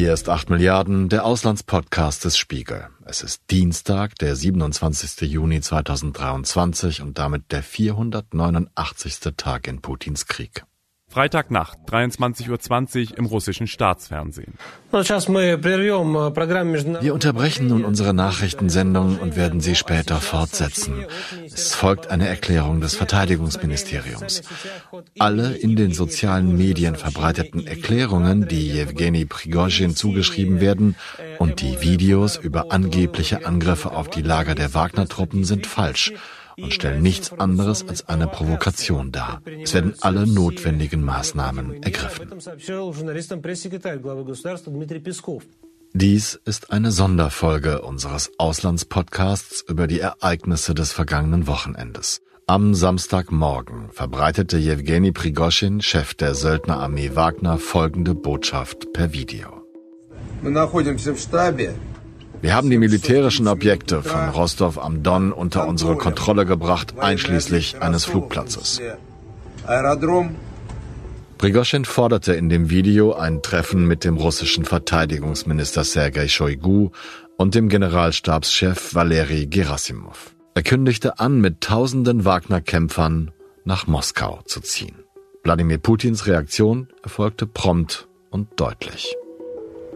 Hier ist 8 Milliarden, der Auslandspodcast des Spiegel. Es ist Dienstag, der 27. Juni 2023 und damit der 489. Tag in Putins Krieg. Freitagnacht, 23.20 Uhr im russischen Staatsfernsehen. Wir unterbrechen nun unsere Nachrichtensendung und werden sie später fortsetzen. Es folgt eine Erklärung des Verteidigungsministeriums. Alle in den sozialen Medien verbreiteten Erklärungen, die Jewgeni Prigozhin zugeschrieben werden, und die Videos über angebliche Angriffe auf die Lager der Wagner-Truppen sind falsch und stellen nichts anderes als eine Provokation dar. Es werden alle notwendigen Maßnahmen ergriffen. Dies ist eine Sonderfolge unseres Auslandspodcasts über die Ereignisse des vergangenen Wochenendes. Am Samstagmorgen verbreitete Jewgeni Prigoschin, Chef der Söldnerarmee Wagner, folgende Botschaft per Video. Wir haben die militärischen Objekte von Rostov am Don unter unsere Kontrolle gebracht, einschließlich eines Flugplatzes. Prigoschin forderte in dem Video ein Treffen mit dem russischen Verteidigungsminister Sergei Shoigu und dem Generalstabschef Valeri Gerasimov. Er kündigte an, mit tausenden Wagner-Kämpfern nach Moskau zu ziehen. Wladimir Putins Reaktion erfolgte prompt und deutlich.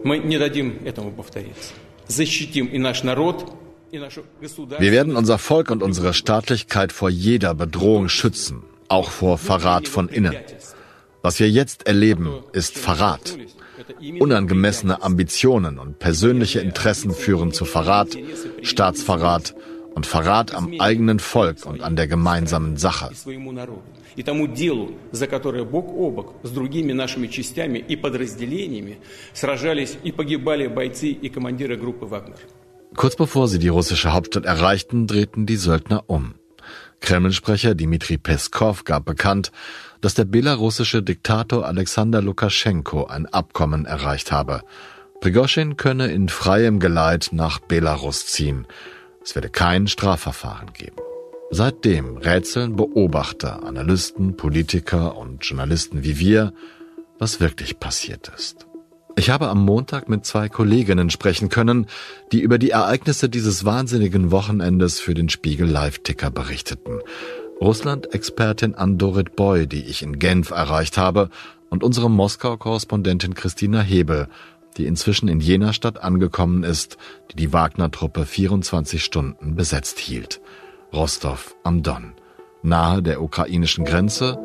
Мы не дадим этому повториться. Wir werden unser Volk und unsere Staatlichkeit vor jeder Bedrohung schützen, auch vor Verrat von innen. Was wir jetzt erleben, ist Verrat. Unangemessene Ambitionen und persönliche Interessen führen zu Verrat, Staatsverrat und Verrat am eigenen Volk und an der gemeinsamen Sache. Kurz bevor sie die russische Hauptstadt erreichten, drehten die Söldner um. Kreml-Sprecher Dmitri Peskov gab bekannt, dass der belarussische Diktator Alexander Lukaschenko ein Abkommen erreicht habe. Prigoschin könne in freiem Geleit nach Belarus ziehen. Es werde kein Strafverfahren geben. Seitdem rätseln Beobachter, Analysten, Politiker und Journalisten wie wir, was wirklich passiert ist. Ich habe am Montag mit zwei Kolleginnen sprechen können, die über die Ereignisse dieses wahnsinnigen Wochenendes für den Spiegel Live-Ticker berichteten. Russland-Expertin Andorit Boy, die ich in Genf erreicht habe, und unsere Moskau-Korrespondentin Christina Hebel, die inzwischen in jener Stadt angekommen ist, die die Wagner-Truppe 24 Stunden besetzt hielt. Rostov am Don, nahe der ukrainischen Grenze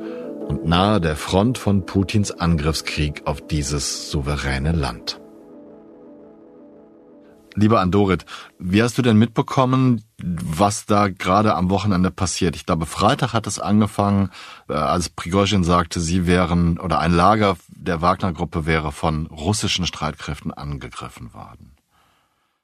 und nahe der Front von Putins Angriffskrieg auf dieses souveräne Land. Lieber Andorit, wie hast du denn mitbekommen, was da gerade am Wochenende passiert? Ich glaube, Freitag hat es angefangen, äh, als Prigozhin sagte, sie wären oder ein Lager der Wagner-Gruppe wäre von russischen Streitkräften angegriffen worden.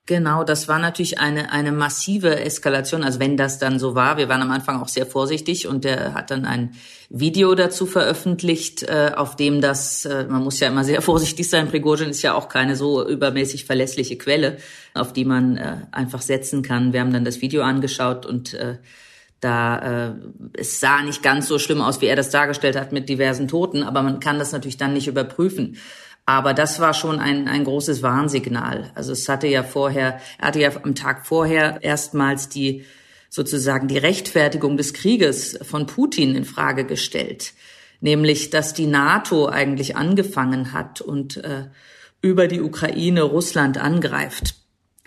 Genau, das war natürlich eine, eine massive Eskalation. Also wenn das dann so war, wir waren am Anfang auch sehr vorsichtig und der hat dann ein Video dazu veröffentlicht, äh, auf dem das, äh, man muss ja immer sehr vorsichtig sein, Prigozhin ist ja auch keine so übermäßig verlässliche Quelle, auf die man äh, einfach setzen kann. Wir haben dann das Video angeschaut und äh, da äh, es sah nicht ganz so schlimm aus, wie er das dargestellt hat mit diversen Toten, aber man kann das natürlich dann nicht überprüfen. Aber das war schon ein, ein großes Warnsignal. Also es hatte ja vorher, er hatte ja am Tag vorher erstmals die sozusagen die Rechtfertigung des Krieges von Putin in Frage gestellt, nämlich dass die NATO eigentlich angefangen hat und äh, über die Ukraine Russland angreift.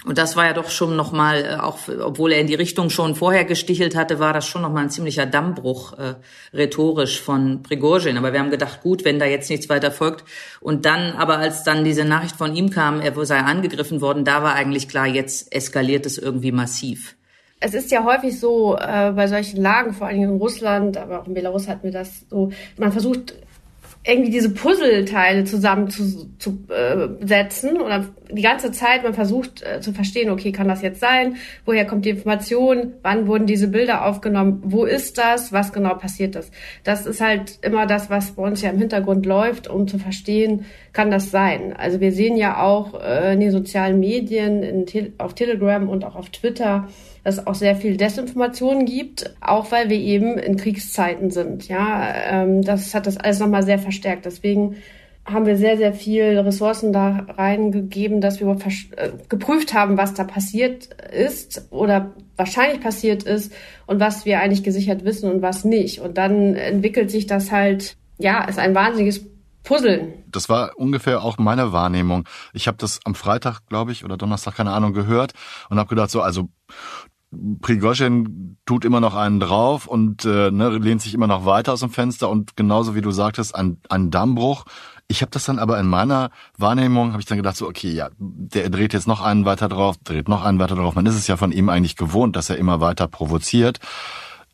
Und das war ja doch schon nochmal, äh, auch obwohl er in die Richtung schon vorher gestichelt hatte, war das schon nochmal ein ziemlicher Dammbruch äh, rhetorisch von Prigozhin. Aber wir haben gedacht, gut, wenn da jetzt nichts weiter folgt. Und dann, aber als dann diese Nachricht von ihm kam, er sei angegriffen worden, da war eigentlich klar, jetzt eskaliert es irgendwie massiv. Es ist ja häufig so äh, bei solchen Lagen, vor allem in Russland, aber auch in Belarus hatten wir das so, man versucht irgendwie diese Puzzleteile zusammen zu, zu äh, setzen oder die ganze Zeit man versucht äh, zu verstehen, okay, kann das jetzt sein? Woher kommt die Information? Wann wurden diese Bilder aufgenommen? Wo ist das? Was genau passiert das? Das ist halt immer das, was bei uns ja im Hintergrund läuft, um zu verstehen, kann das sein? Also wir sehen ja auch äh, in den sozialen Medien, in Te auf Telegram und auch auf Twitter, dass es auch sehr viel Desinformation gibt, auch weil wir eben in Kriegszeiten sind. Ja, ähm, das hat das alles nochmal sehr verstärkt. Deswegen haben wir sehr, sehr viel Ressourcen da reingegeben, dass wir äh, geprüft haben, was da passiert ist oder wahrscheinlich passiert ist und was wir eigentlich gesichert wissen und was nicht. Und dann entwickelt sich das halt, ja, ist ein wahnsinniges Puzzeln. Das war ungefähr auch meine Wahrnehmung. Ich habe das am Freitag, glaube ich, oder Donnerstag, keine Ahnung, gehört und habe gedacht, so, also Prigozhin tut immer noch einen drauf und äh, ne, lehnt sich immer noch weiter aus dem Fenster und genauso wie du sagtest, ein, ein Dammbruch. Ich habe das dann aber in meiner Wahrnehmung, habe ich dann gedacht, so okay, ja, der dreht jetzt noch einen weiter drauf, dreht noch einen weiter drauf. Man ist es ja von ihm eigentlich gewohnt, dass er immer weiter provoziert.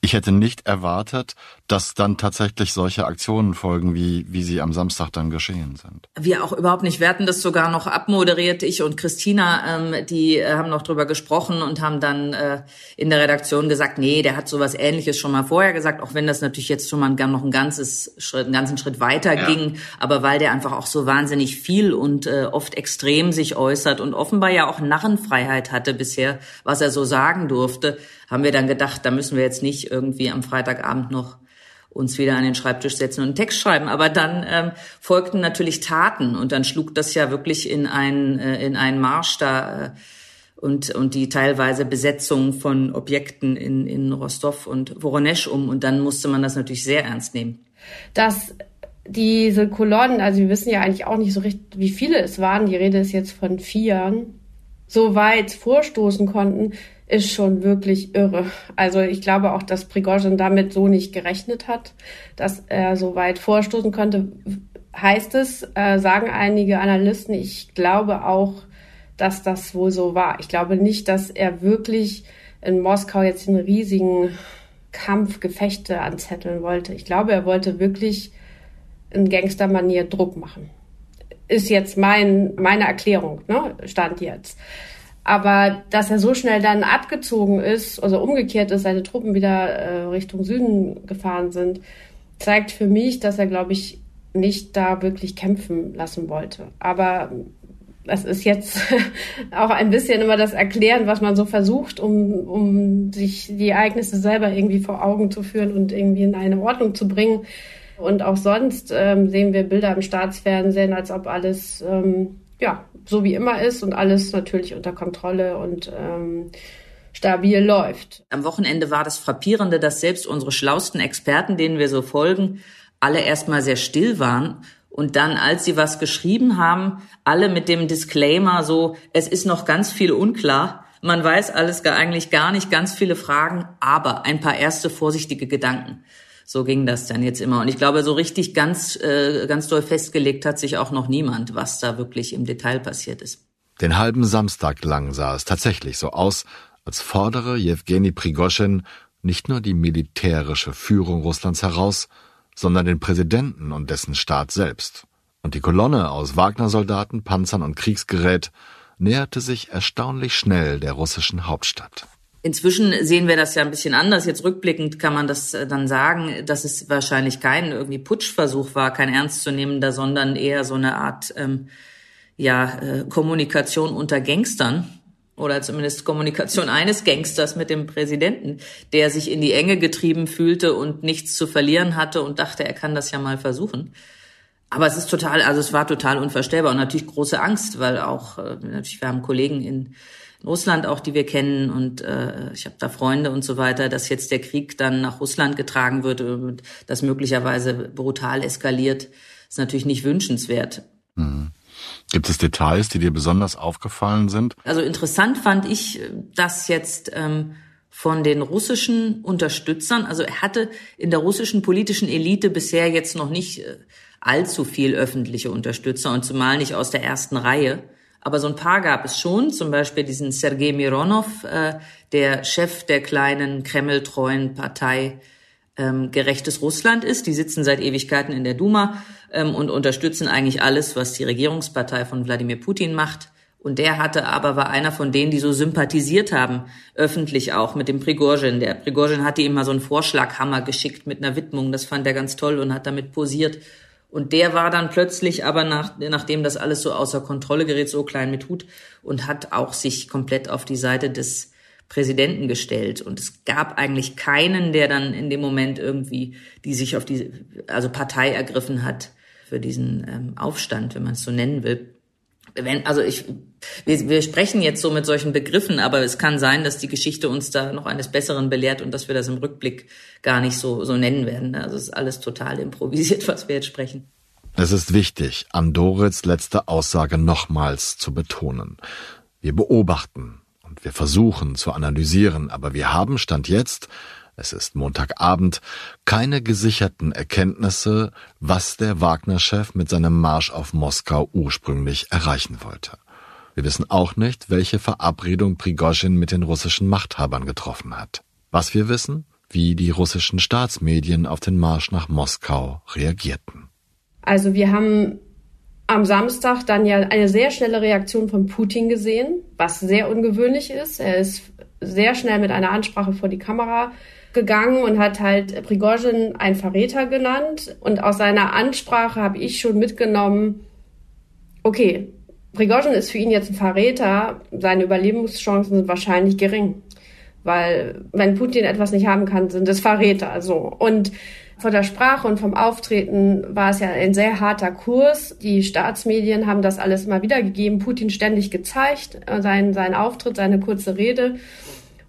Ich hätte nicht erwartet, dass dann tatsächlich solche Aktionen folgen, wie, wie sie am Samstag dann geschehen sind. Wir auch überhaupt nicht. Wir hatten das sogar noch abmoderiert, ich und Christina, ähm, die äh, haben noch drüber gesprochen und haben dann äh, in der Redaktion gesagt, nee, der hat sowas ähnliches schon mal vorher gesagt, auch wenn das natürlich jetzt schon mal noch ein ganzes Schritt, einen ganzen Schritt weiter ja. ging, aber weil der einfach auch so wahnsinnig viel und äh, oft extrem sich äußert und offenbar ja auch Narrenfreiheit hatte bisher, was er so sagen durfte, haben wir dann gedacht, da müssen wir jetzt nicht irgendwie am Freitagabend noch uns wieder an den Schreibtisch setzen und einen Text schreiben. Aber dann ähm, folgten natürlich Taten und dann schlug das ja wirklich in einen, äh, in einen Marsch da äh, und, und die teilweise Besetzung von Objekten in, in Rostov und Voronesch um. Und dann musste man das natürlich sehr ernst nehmen. Dass diese Kolonnen, also wir wissen ja eigentlich auch nicht so richtig, wie viele es waren, die Rede ist jetzt von vier, so weit vorstoßen konnten, ist schon wirklich irre. Also ich glaube auch, dass Prigozhin damit so nicht gerechnet hat, dass er so weit vorstoßen konnte. Heißt es, äh, sagen einige Analysten, ich glaube auch, dass das wohl so war. Ich glaube nicht, dass er wirklich in Moskau jetzt einen riesigen Kampf, Gefechte anzetteln wollte. Ich glaube, er wollte wirklich in Gangstermanier Druck machen. Ist jetzt mein, meine Erklärung, ne? Stand jetzt. Aber dass er so schnell dann abgezogen ist, also umgekehrt ist, seine Truppen wieder äh, Richtung Süden gefahren sind, zeigt für mich, dass er, glaube ich, nicht da wirklich kämpfen lassen wollte. Aber das ist jetzt auch ein bisschen immer das Erklären, was man so versucht, um, um sich die Ereignisse selber irgendwie vor Augen zu führen und irgendwie in eine Ordnung zu bringen. Und auch sonst ähm, sehen wir Bilder im Staatsfernsehen, als ob alles ähm, ja, so wie immer ist und alles natürlich unter Kontrolle und ähm, stabil läuft. Am Wochenende war das Frappierende, dass selbst unsere schlausten Experten, denen wir so folgen, alle erstmal sehr still waren und dann, als sie was geschrieben haben, alle mit dem Disclaimer so, es ist noch ganz viel unklar, man weiß alles gar, eigentlich gar nicht, ganz viele Fragen, aber ein paar erste vorsichtige Gedanken so ging das dann jetzt immer. Und ich glaube, so richtig ganz, äh, ganz doll festgelegt hat sich auch noch niemand, was da wirklich im Detail passiert ist. Den halben Samstag lang sah es tatsächlich so aus, als fordere Jewgeni Prigoschin nicht nur die militärische Führung Russlands heraus, sondern den Präsidenten und dessen Staat selbst. Und die Kolonne aus Wagner-Soldaten, Panzern und Kriegsgerät näherte sich erstaunlich schnell der russischen Hauptstadt. Inzwischen sehen wir das ja ein bisschen anders. Jetzt rückblickend kann man das äh, dann sagen, dass es wahrscheinlich kein irgendwie Putschversuch war, kein ernstzunehmender, sondern eher so eine Art ähm, ja äh, Kommunikation unter Gangstern oder zumindest Kommunikation eines Gangsters mit dem Präsidenten, der sich in die Enge getrieben fühlte und nichts zu verlieren hatte und dachte, er kann das ja mal versuchen. Aber es ist total, also es war total unvorstellbar und natürlich große Angst, weil auch äh, natürlich wir haben Kollegen in Russland auch, die wir kennen und äh, ich habe da Freunde und so weiter, dass jetzt der Krieg dann nach Russland getragen wird und das möglicherweise brutal eskaliert, ist natürlich nicht wünschenswert. Mhm. Gibt es Details, die dir besonders aufgefallen sind? Also interessant fand ich, dass jetzt ähm, von den russischen Unterstützern, also er hatte in der russischen politischen Elite bisher jetzt noch nicht äh, allzu viel öffentliche Unterstützer und zumal nicht aus der ersten Reihe. Aber so ein paar gab es schon, zum Beispiel diesen Sergei Mironov, äh, der Chef der kleinen Kreml-treuen Partei ähm, Gerechtes Russland ist. Die sitzen seit Ewigkeiten in der Duma ähm, und unterstützen eigentlich alles, was die Regierungspartei von Wladimir Putin macht. Und der hatte aber, war einer von denen, die so sympathisiert haben, öffentlich auch mit dem Prigozhin. Der Prigozhin hatte ihm mal so einen Vorschlaghammer geschickt mit einer Widmung. Das fand er ganz toll und hat damit posiert. Und der war dann plötzlich aber nach, nachdem das alles so außer Kontrolle gerät, so klein mit Hut und hat auch sich komplett auf die Seite des Präsidenten gestellt. Und es gab eigentlich keinen, der dann in dem Moment irgendwie, die sich auf die, also Partei ergriffen hat für diesen ähm, Aufstand, wenn man es so nennen will. Wenn, also ich, wir, wir sprechen jetzt so mit solchen Begriffen, aber es kann sein, dass die Geschichte uns da noch eines Besseren belehrt und dass wir das im Rückblick gar nicht so, so nennen werden. Also es ist alles total improvisiert, was wir jetzt sprechen. Es ist wichtig, Andorits letzte Aussage nochmals zu betonen. Wir beobachten und wir versuchen zu analysieren, aber wir haben Stand jetzt es ist Montagabend, keine gesicherten Erkenntnisse, was der Wagner-Chef mit seinem Marsch auf Moskau ursprünglich erreichen wollte. Wir wissen auch nicht, welche Verabredung Prigozhin mit den russischen Machthabern getroffen hat. Was wir wissen, wie die russischen Staatsmedien auf den Marsch nach Moskau reagierten. Also wir haben am Samstag dann ja eine sehr schnelle Reaktion von Putin gesehen, was sehr ungewöhnlich ist. Er ist sehr schnell mit einer Ansprache vor die Kamera gegangen und hat halt Prigozhin ein Verräter genannt. Und aus seiner Ansprache habe ich schon mitgenommen, okay, Prigozhin ist für ihn jetzt ein Verräter, seine Überlebenschancen sind wahrscheinlich gering. Weil wenn Putin etwas nicht haben kann, sind es Verräter. So. Und von der Sprache und vom Auftreten war es ja ein sehr harter Kurs. Die Staatsmedien haben das alles immer wieder gegeben, Putin ständig gezeigt, äh, sein, sein Auftritt, seine kurze Rede.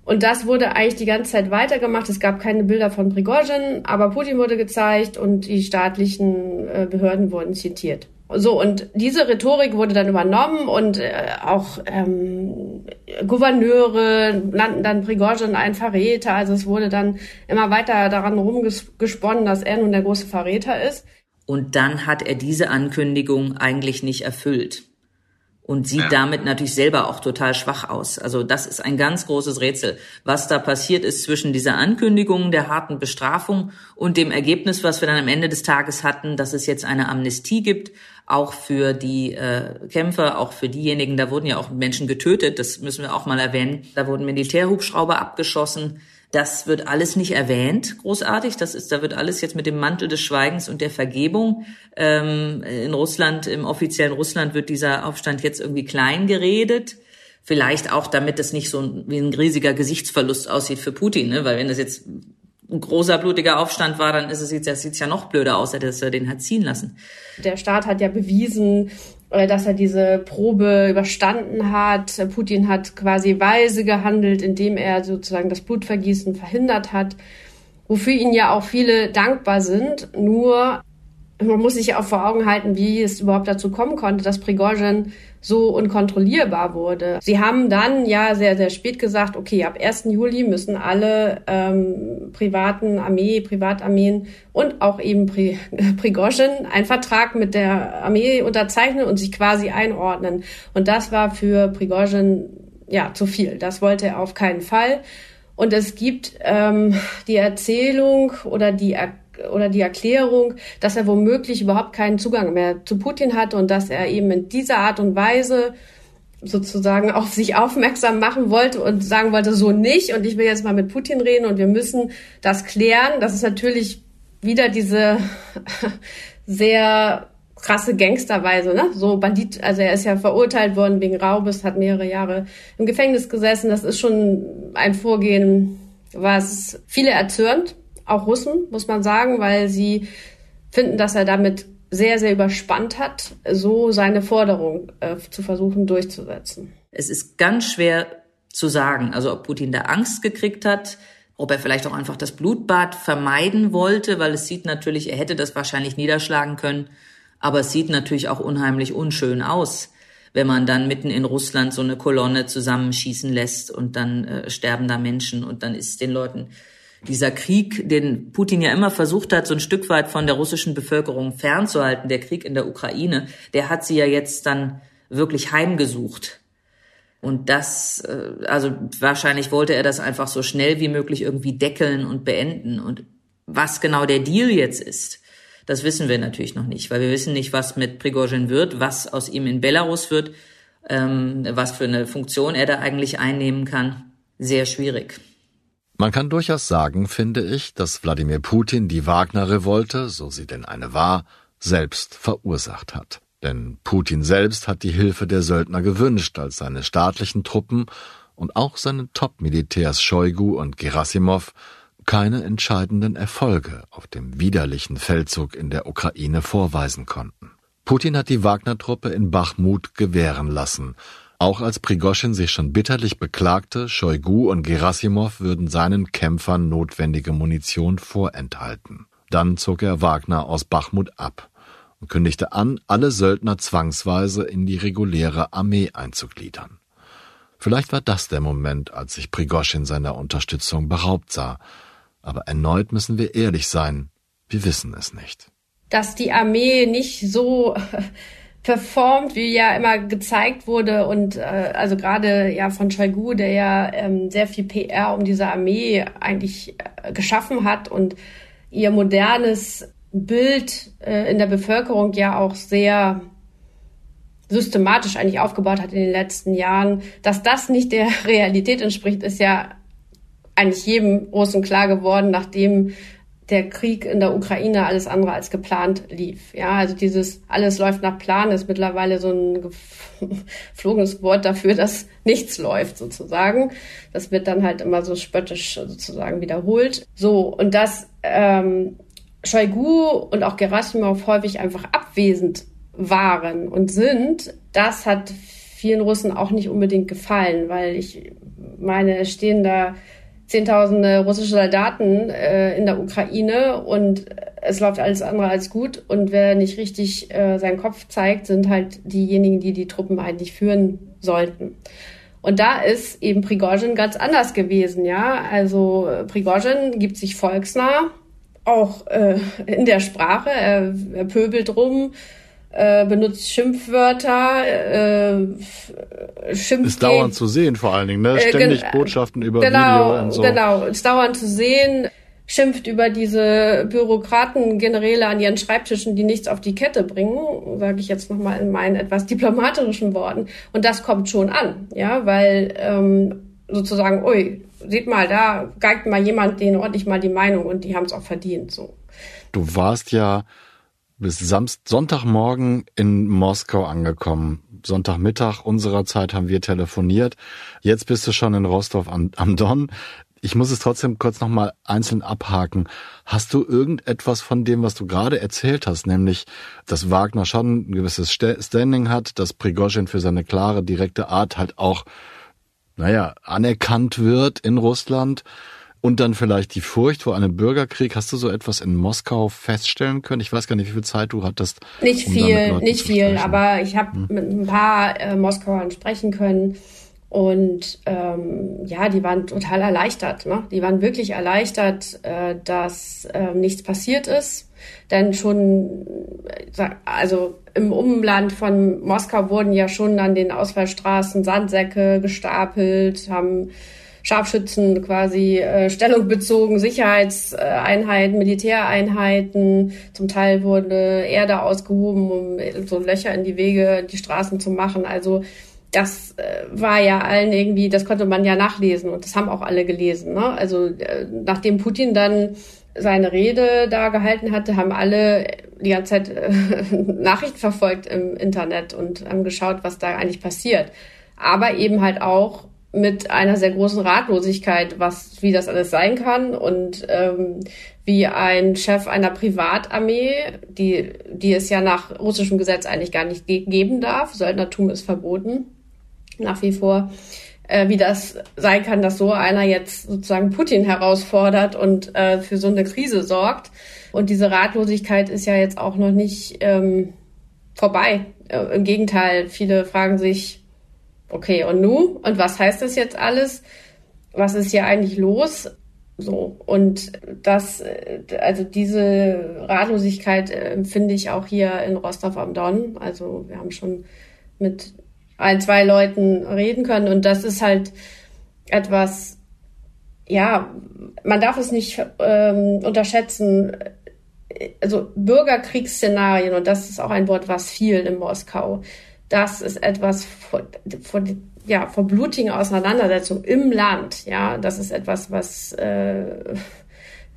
Und das wurde eigentlich die ganze Zeit weitergemacht. Es gab keine Bilder von Prigozhin, aber Putin wurde gezeigt und die staatlichen äh, Behörden wurden zitiert. So, und diese Rhetorik wurde dann übernommen und äh, auch ähm, Gouverneure nannten dann Prigozhin einen Verräter. Also es wurde dann immer weiter daran rumgesponnen, dass er nun der große Verräter ist. Und dann hat er diese Ankündigung eigentlich nicht erfüllt und sieht ja. damit natürlich selber auch total schwach aus. Also das ist ein ganz großes Rätsel. Was da passiert ist zwischen dieser Ankündigung der harten Bestrafung und dem Ergebnis, was wir dann am Ende des Tages hatten, dass es jetzt eine Amnestie gibt, auch für die äh, Kämpfer, auch für diejenigen, da wurden ja auch Menschen getötet, das müssen wir auch mal erwähnen. Da wurden Militärhubschrauber abgeschossen. Das wird alles nicht erwähnt, großartig. Das ist, da wird alles jetzt mit dem Mantel des Schweigens und der Vergebung. Ähm, in Russland, im offiziellen Russland wird dieser Aufstand jetzt irgendwie klein geredet. Vielleicht auch, damit es nicht so wie ein riesiger Gesichtsverlust aussieht für Putin, ne? weil wenn das jetzt ein großer blutiger Aufstand war, dann ist es jetzt, das sieht's ja noch blöder aus, dass er den hat ziehen lassen. Der Staat hat ja bewiesen, dass er diese Probe überstanden hat. Putin hat quasi weise gehandelt, indem er sozusagen das Blutvergießen verhindert hat, wofür ihn ja auch viele dankbar sind. Nur man muss sich ja auch vor Augen halten, wie es überhaupt dazu kommen konnte, dass Prigozhin so unkontrollierbar wurde. Sie haben dann ja sehr, sehr spät gesagt, okay, ab 1. Juli müssen alle ähm, privaten Armee, Privatarmeen und auch eben Pri Prigozhin einen Vertrag mit der Armee unterzeichnen und sich quasi einordnen. Und das war für Prigozhin ja zu viel. Das wollte er auf keinen Fall. Und es gibt ähm, die Erzählung oder die Erklärung, oder die Erklärung, dass er womöglich überhaupt keinen Zugang mehr zu Putin hatte und dass er eben in dieser Art und Weise sozusagen auf sich aufmerksam machen wollte und sagen wollte, so nicht und ich will jetzt mal mit Putin reden und wir müssen das klären. Das ist natürlich wieder diese sehr krasse Gangsterweise, ne? So Bandit, also er ist ja verurteilt worden wegen Raubes, hat mehrere Jahre im Gefängnis gesessen. Das ist schon ein Vorgehen, was viele erzürnt auch Russen, muss man sagen, weil sie finden, dass er damit sehr, sehr überspannt hat, so seine Forderung äh, zu versuchen durchzusetzen. Es ist ganz schwer zu sagen, also ob Putin da Angst gekriegt hat, ob er vielleicht auch einfach das Blutbad vermeiden wollte, weil es sieht natürlich, er hätte das wahrscheinlich niederschlagen können, aber es sieht natürlich auch unheimlich unschön aus, wenn man dann mitten in Russland so eine Kolonne zusammenschießen lässt und dann äh, sterben da Menschen und dann ist den Leuten dieser Krieg, den Putin ja immer versucht hat, so ein Stück weit von der russischen Bevölkerung fernzuhalten, der Krieg in der Ukraine, der hat sie ja jetzt dann wirklich heimgesucht. Und das, äh, also wahrscheinlich wollte er das einfach so schnell wie möglich irgendwie deckeln und beenden. Und was genau der Deal jetzt ist, das wissen wir natürlich noch nicht, weil wir wissen nicht, was mit Prigozhin wird, was aus ihm in Belarus wird, ähm, was für eine Funktion er da eigentlich einnehmen kann. Sehr schwierig. Man kann durchaus sagen, finde ich, dass Wladimir Putin die Wagner-Revolte, so sie denn eine war, selbst verursacht hat. Denn Putin selbst hat die Hilfe der Söldner gewünscht, als seine staatlichen Truppen und auch seine Top-Militärs Shoigu und Gerasimov keine entscheidenden Erfolge auf dem widerlichen Feldzug in der Ukraine vorweisen konnten. Putin hat die Wagner-Truppe in Bachmut gewähren lassen. Auch als Prigoschin sich schon bitterlich beklagte, Shoigu und Gerasimov würden seinen Kämpfern notwendige Munition vorenthalten. Dann zog er Wagner aus Bachmut ab und kündigte an, alle Söldner zwangsweise in die reguläre Armee einzugliedern. Vielleicht war das der Moment, als sich Prigoschin seiner Unterstützung beraubt sah. Aber erneut müssen wir ehrlich sein, wir wissen es nicht dass die Armee nicht so performt, wie ja immer gezeigt wurde und äh, also gerade ja von Shoigu, der ja ähm, sehr viel PR um diese Armee eigentlich äh, geschaffen hat und ihr modernes Bild äh, in der Bevölkerung ja auch sehr systematisch eigentlich aufgebaut hat in den letzten Jahren, dass das nicht der Realität entspricht, ist ja eigentlich jedem großen klar geworden, nachdem der Krieg in der Ukraine alles andere als geplant lief. Ja, also dieses alles läuft nach Plan ist mittlerweile so ein geflogenes Wort dafür, dass nichts läuft sozusagen. Das wird dann halt immer so spöttisch sozusagen wiederholt. So, und dass ähm, Shoigu und auch Gerasimov häufig einfach abwesend waren und sind, das hat vielen Russen auch nicht unbedingt gefallen, weil ich meine, stehen da Zehntausende russische Soldaten äh, in der Ukraine und es läuft alles andere als gut. Und wer nicht richtig äh, seinen Kopf zeigt, sind halt diejenigen, die die Truppen eigentlich führen sollten. Und da ist eben Prigozhin ganz anders gewesen, ja. Also Prigozhin gibt sich volksnah, auch äh, in der Sprache, er, er pöbelt rum, äh, benutzt Schimpfwörter, äh, schimpft. Ist dauernd zu sehen vor allen Dingen, ne? Äh, Ständig äh, Botschaften über genau, Video und so. Genau, ist dauernd zu sehen, schimpft über diese Bürokraten, Generäle an ihren Schreibtischen, die nichts auf die Kette bringen, sage ich jetzt nochmal in meinen etwas diplomatischen Worten. Und das kommt schon an, ja, weil ähm, sozusagen, ui, sieht mal, da geigt mal jemand denen ordentlich mal die Meinung und die haben es auch verdient. so. Du warst ja bis Samst Sonntagmorgen in Moskau angekommen. Sonntagmittag unserer Zeit haben wir telefoniert. Jetzt bist du schon in Rostov am, am Don. Ich muss es trotzdem kurz nochmal einzeln abhaken. Hast du irgendetwas von dem, was du gerade erzählt hast, nämlich, dass Wagner schon ein gewisses Standing hat, dass Prigozhin für seine klare, direkte Art halt auch, naja, anerkannt wird in Russland, und dann vielleicht die Furcht vor einem Bürgerkrieg. Hast du so etwas in Moskau feststellen können? Ich weiß gar nicht, wie viel Zeit du hattest. Nicht um viel, nicht viel, aber ich habe hm. mit ein paar äh, Moskauern sprechen können. Und ähm, ja, die waren total erleichtert. Ne? Die waren wirklich erleichtert, äh, dass äh, nichts passiert ist. Denn schon, äh, also im Umland von Moskau wurden ja schon an den Ausfallstraßen Sandsäcke gestapelt, haben Scharfschützen quasi äh, Stellung bezogen, Sicherheitseinheiten, Militäreinheiten. Zum Teil wurde Erde ausgehoben, um so Löcher in die Wege, die Straßen zu machen. Also das äh, war ja allen irgendwie, das konnte man ja nachlesen und das haben auch alle gelesen. Ne? Also äh, nachdem Putin dann seine Rede da gehalten hatte, haben alle die ganze Zeit äh, Nachrichten verfolgt im Internet und haben geschaut, was da eigentlich passiert. Aber eben halt auch mit einer sehr großen Ratlosigkeit, was, wie das alles sein kann und ähm, wie ein Chef einer Privatarmee, die, die es ja nach russischem Gesetz eigentlich gar nicht ge geben darf, Söldnertum ist verboten, nach wie vor, äh, wie das sein kann, dass so einer jetzt sozusagen Putin herausfordert und äh, für so eine Krise sorgt. Und diese Ratlosigkeit ist ja jetzt auch noch nicht ähm, vorbei. Äh, Im Gegenteil, viele fragen sich, okay, und nu? Und was heißt das jetzt alles? Was ist hier eigentlich los? So, und das, also diese Ratlosigkeit äh, empfinde ich auch hier in Rostov am Don. Also wir haben schon mit ein, zwei Leuten reden können und das ist halt etwas, ja, man darf es nicht ähm, unterschätzen. Also Bürgerkriegsszenarien, und das ist auch ein Wort, was viel in Moskau das ist etwas von, von, ja, von blutigen Auseinandersetzungen im Land. Ja, das ist etwas, was äh,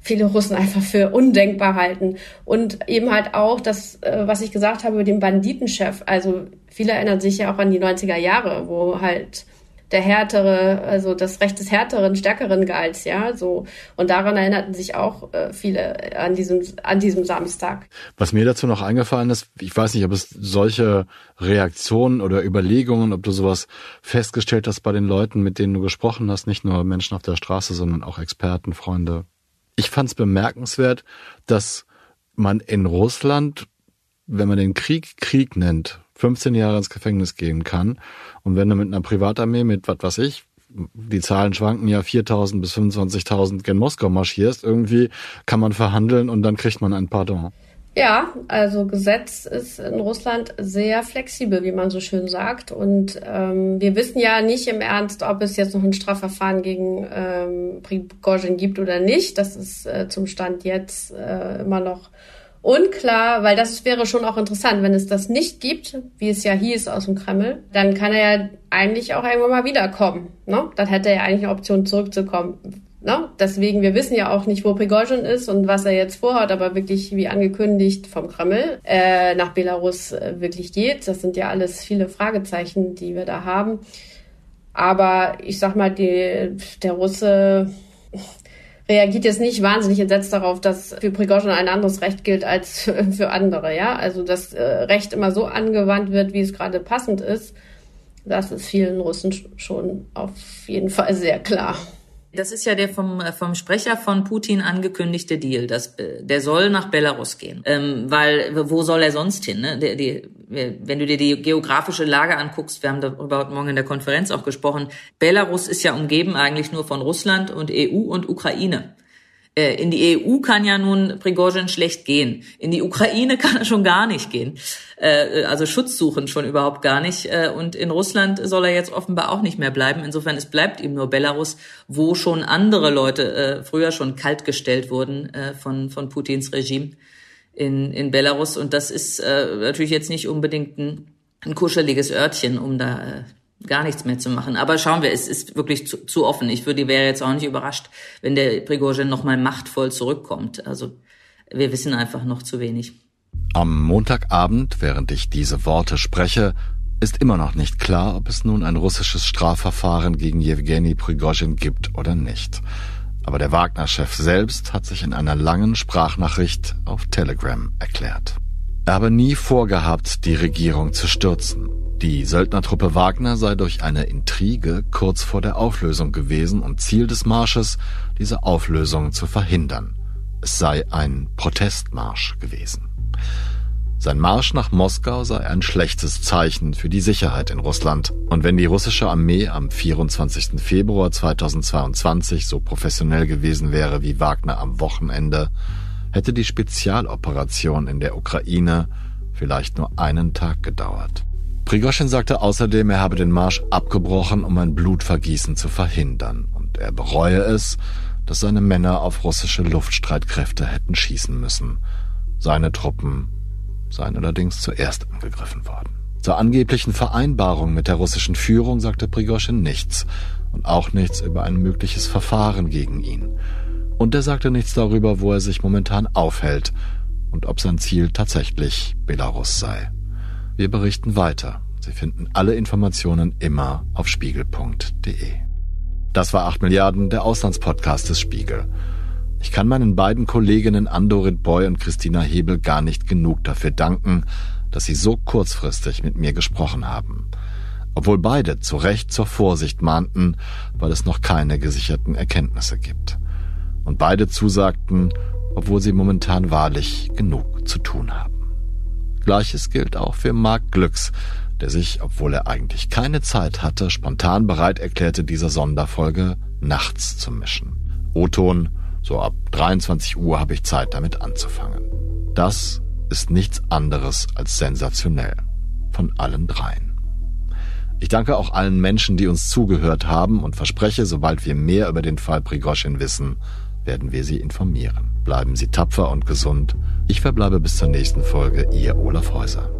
viele Russen einfach für undenkbar halten. Und eben halt auch das, äh, was ich gesagt habe über den Banditenchef. Also viele erinnern sich ja auch an die 90er Jahre, wo halt der härtere, also das Recht des härteren, stärkeren Gehalts, ja, so. Und daran erinnerten sich auch äh, viele an diesem, an diesem Samstag. Was mir dazu noch eingefallen ist, ich weiß nicht, ob es solche Reaktionen oder Überlegungen, ob du sowas festgestellt hast bei den Leuten, mit denen du gesprochen hast, nicht nur Menschen auf der Straße, sondern auch Experten, Freunde. Ich fand es bemerkenswert, dass man in Russland, wenn man den Krieg Krieg nennt, 15 Jahre ins Gefängnis gehen kann. Und wenn du mit einer Privatarmee mit, was weiß ich, die Zahlen schwanken ja 4.000 bis 25.000 gen Moskau marschierst, irgendwie kann man verhandeln und dann kriegt man ein Pardon. Ja, also Gesetz ist in Russland sehr flexibel, wie man so schön sagt. Und ähm, wir wissen ja nicht im Ernst, ob es jetzt noch ein Strafverfahren gegen ähm, Prigozhin gibt oder nicht. Das ist äh, zum Stand jetzt äh, immer noch unklar, weil das wäre schon auch interessant, wenn es das nicht gibt, wie es ja hieß aus dem Kreml, dann kann er ja eigentlich auch irgendwann mal wiederkommen. Ne? Dann hätte er ja eigentlich eine Option zurückzukommen. Ne? Deswegen, wir wissen ja auch nicht, wo Prigozhin ist und was er jetzt vorhat, aber wirklich, wie angekündigt vom Kreml, äh, nach Belarus äh, wirklich geht. Das sind ja alles viele Fragezeichen, die wir da haben. Aber ich sag mal, die, der Russe reagiert jetzt nicht wahnsinnig entsetzt darauf, dass für Prigozhin ein anderes Recht gilt als für andere, ja. Also dass äh, Recht immer so angewandt wird, wie es gerade passend ist, das ist vielen Russen schon auf jeden Fall sehr klar. Das ist ja der vom, äh, vom Sprecher von Putin angekündigte Deal. Das, äh, der soll nach Belarus gehen. Ähm, weil, wo soll er sonst hin? Ne? Der, die, wenn du dir die geografische Lage anguckst, wir haben darüber heute Morgen in der Konferenz auch gesprochen, Belarus ist ja umgeben eigentlich nur von Russland und EU und Ukraine. Äh, in die EU kann ja nun Prigozhin schlecht gehen. In die Ukraine kann er schon gar nicht gehen. Äh, also Schutz suchen schon überhaupt gar nicht. Äh, und in Russland soll er jetzt offenbar auch nicht mehr bleiben. Insofern, es bleibt ihm nur Belarus, wo schon andere Leute früher schon kaltgestellt wurden von, von Putins Regime in, in Belarus. Und das ist natürlich jetzt nicht unbedingt ein, ein kuscheliges Örtchen, um da gar nichts mehr zu machen. Aber schauen wir, es ist wirklich zu, zu offen. Ich würde, wäre jetzt auch nicht überrascht, wenn der Prigozhin nochmal machtvoll zurückkommt. Also wir wissen einfach noch zu wenig. Am Montagabend, während ich diese Worte spreche, ist immer noch nicht klar, ob es nun ein russisches Strafverfahren gegen Jewgeni Prigozhin gibt oder nicht. Aber der Wagner-Chef selbst hat sich in einer langen Sprachnachricht auf Telegram erklärt. Er habe nie vorgehabt, die Regierung zu stürzen. Die Söldnertruppe Wagner sei durch eine Intrige kurz vor der Auflösung gewesen und Ziel des Marsches, diese Auflösung zu verhindern. Es sei ein Protestmarsch gewesen. Sein Marsch nach Moskau sei ein schlechtes Zeichen für die Sicherheit in Russland. Und wenn die russische Armee am 24. Februar 2022 so professionell gewesen wäre wie Wagner am Wochenende, hätte die Spezialoperation in der Ukraine vielleicht nur einen Tag gedauert. Prigoschin sagte außerdem, er habe den Marsch abgebrochen, um ein Blutvergießen zu verhindern, und er bereue es, dass seine Männer auf russische Luftstreitkräfte hätten schießen müssen. Seine Truppen seien allerdings zuerst angegriffen worden. Zur angeblichen Vereinbarung mit der russischen Führung sagte Prigoschin nichts und auch nichts über ein mögliches Verfahren gegen ihn. Und er sagte nichts darüber, wo er sich momentan aufhält und ob sein Ziel tatsächlich Belarus sei. Wir berichten weiter. Sie finden alle Informationen immer auf spiegel.de. Das war 8 Milliarden, der Auslandspodcast des Spiegel. Ich kann meinen beiden Kolleginnen Andorit Boy und Christina Hebel gar nicht genug dafür danken, dass sie so kurzfristig mit mir gesprochen haben. Obwohl beide zu Recht zur Vorsicht mahnten, weil es noch keine gesicherten Erkenntnisse gibt. Und beide zusagten, obwohl sie momentan wahrlich genug zu tun haben. Gleiches gilt auch für Mark Glücks, der sich, obwohl er eigentlich keine Zeit hatte, spontan bereit erklärte, diese Sonderfolge nachts zu mischen. O-Ton, so ab 23 Uhr habe ich Zeit damit anzufangen. Das ist nichts anderes als sensationell. Von allen dreien. Ich danke auch allen Menschen, die uns zugehört haben und verspreche, sobald wir mehr über den Fall Prigoschin wissen, werden wir Sie informieren. Bleiben Sie tapfer und gesund. Ich verbleibe bis zur nächsten Folge, Ihr Olaf Häuser.